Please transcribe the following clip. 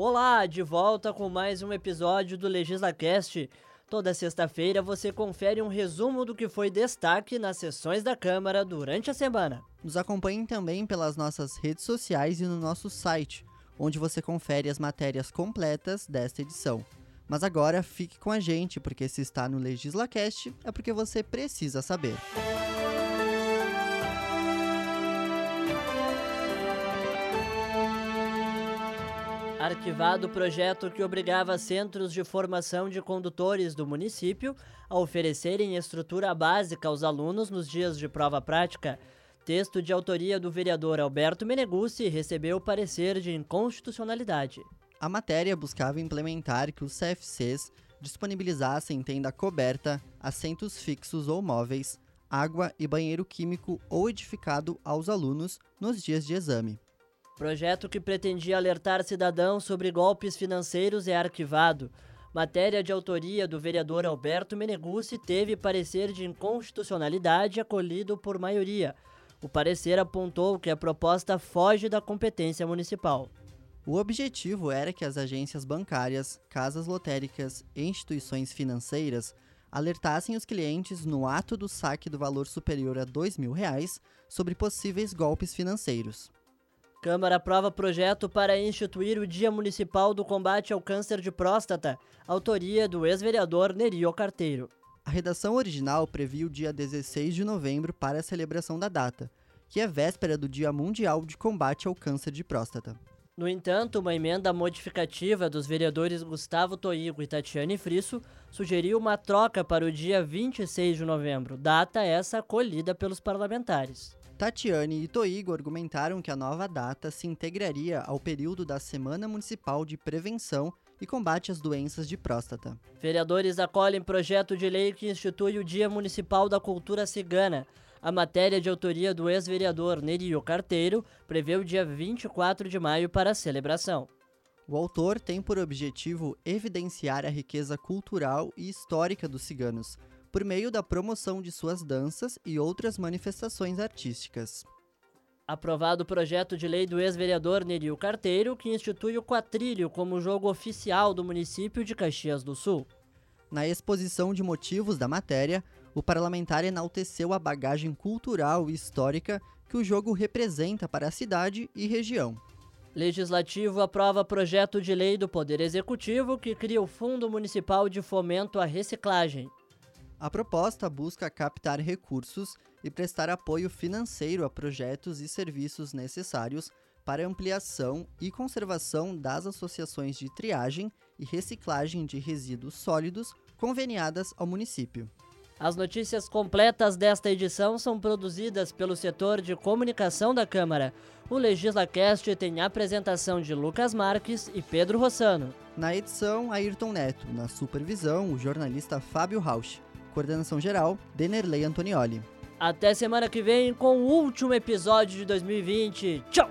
Olá, de volta com mais um episódio do LegislaCast. Toda sexta-feira você confere um resumo do que foi destaque nas sessões da Câmara durante a semana. Nos acompanhem também pelas nossas redes sociais e no nosso site, onde você confere as matérias completas desta edição. Mas agora fique com a gente, porque se está no LegislaCast é porque você precisa saber. Arquivado o projeto que obrigava centros de formação de condutores do município a oferecerem estrutura básica aos alunos nos dias de prova prática. Texto de autoria do vereador Alberto Meneguzzi recebeu parecer de inconstitucionalidade. A matéria buscava implementar que os CFCs disponibilizassem tenda coberta, assentos fixos ou móveis, água e banheiro químico ou edificado aos alunos nos dias de exame. Projeto que pretendia alertar cidadãos sobre golpes financeiros é arquivado. Matéria de autoria do vereador Alberto Meneguzzi teve parecer de inconstitucionalidade acolhido por maioria. O parecer apontou que a proposta foge da competência municipal. O objetivo era que as agências bancárias, casas lotéricas e instituições financeiras alertassem os clientes no ato do saque do valor superior a 2 mil reais sobre possíveis golpes financeiros. Câmara aprova projeto para instituir o Dia Municipal do Combate ao Câncer de Próstata, autoria do ex-vereador Nerio Carteiro. A redação original previa o dia 16 de novembro para a celebração da data, que é véspera do Dia Mundial de Combate ao Câncer de Próstata. No entanto, uma emenda modificativa dos vereadores Gustavo Toigo e Tatiane Frisso sugeriu uma troca para o dia 26 de novembro, data essa acolhida pelos parlamentares. Tatiane e Toigo argumentaram que a nova data se integraria ao período da Semana Municipal de Prevenção e Combate às Doenças de Próstata. Vereadores acolhem projeto de lei que institui o Dia Municipal da Cultura Cigana. A matéria de autoria do ex-vereador Nerio Carteiro prevê o dia 24 de maio para a celebração. O autor tem por objetivo evidenciar a riqueza cultural e histórica dos ciganos, por meio da promoção de suas danças e outras manifestações artísticas. Aprovado o projeto de lei do ex-vereador Neril Carteiro, que institui o quatrilho como jogo oficial do município de Caxias do Sul. Na exposição de motivos da matéria, o parlamentar enalteceu a bagagem cultural e histórica que o jogo representa para a cidade e região. Legislativo aprova projeto de lei do Poder Executivo que cria o Fundo Municipal de Fomento à Reciclagem. A proposta busca captar recursos e prestar apoio financeiro a projetos e serviços necessários para ampliação e conservação das associações de triagem e reciclagem de resíduos sólidos conveniadas ao município. As notícias completas desta edição são produzidas pelo setor de comunicação da Câmara. O LegislaCast tem a apresentação de Lucas Marques e Pedro Rossano. Na edição, Ayrton Neto. Na supervisão, o jornalista Fábio Rausch. Coordenação geral, Denerley Antonioli. Até semana que vem com o último episódio de 2020. Tchau!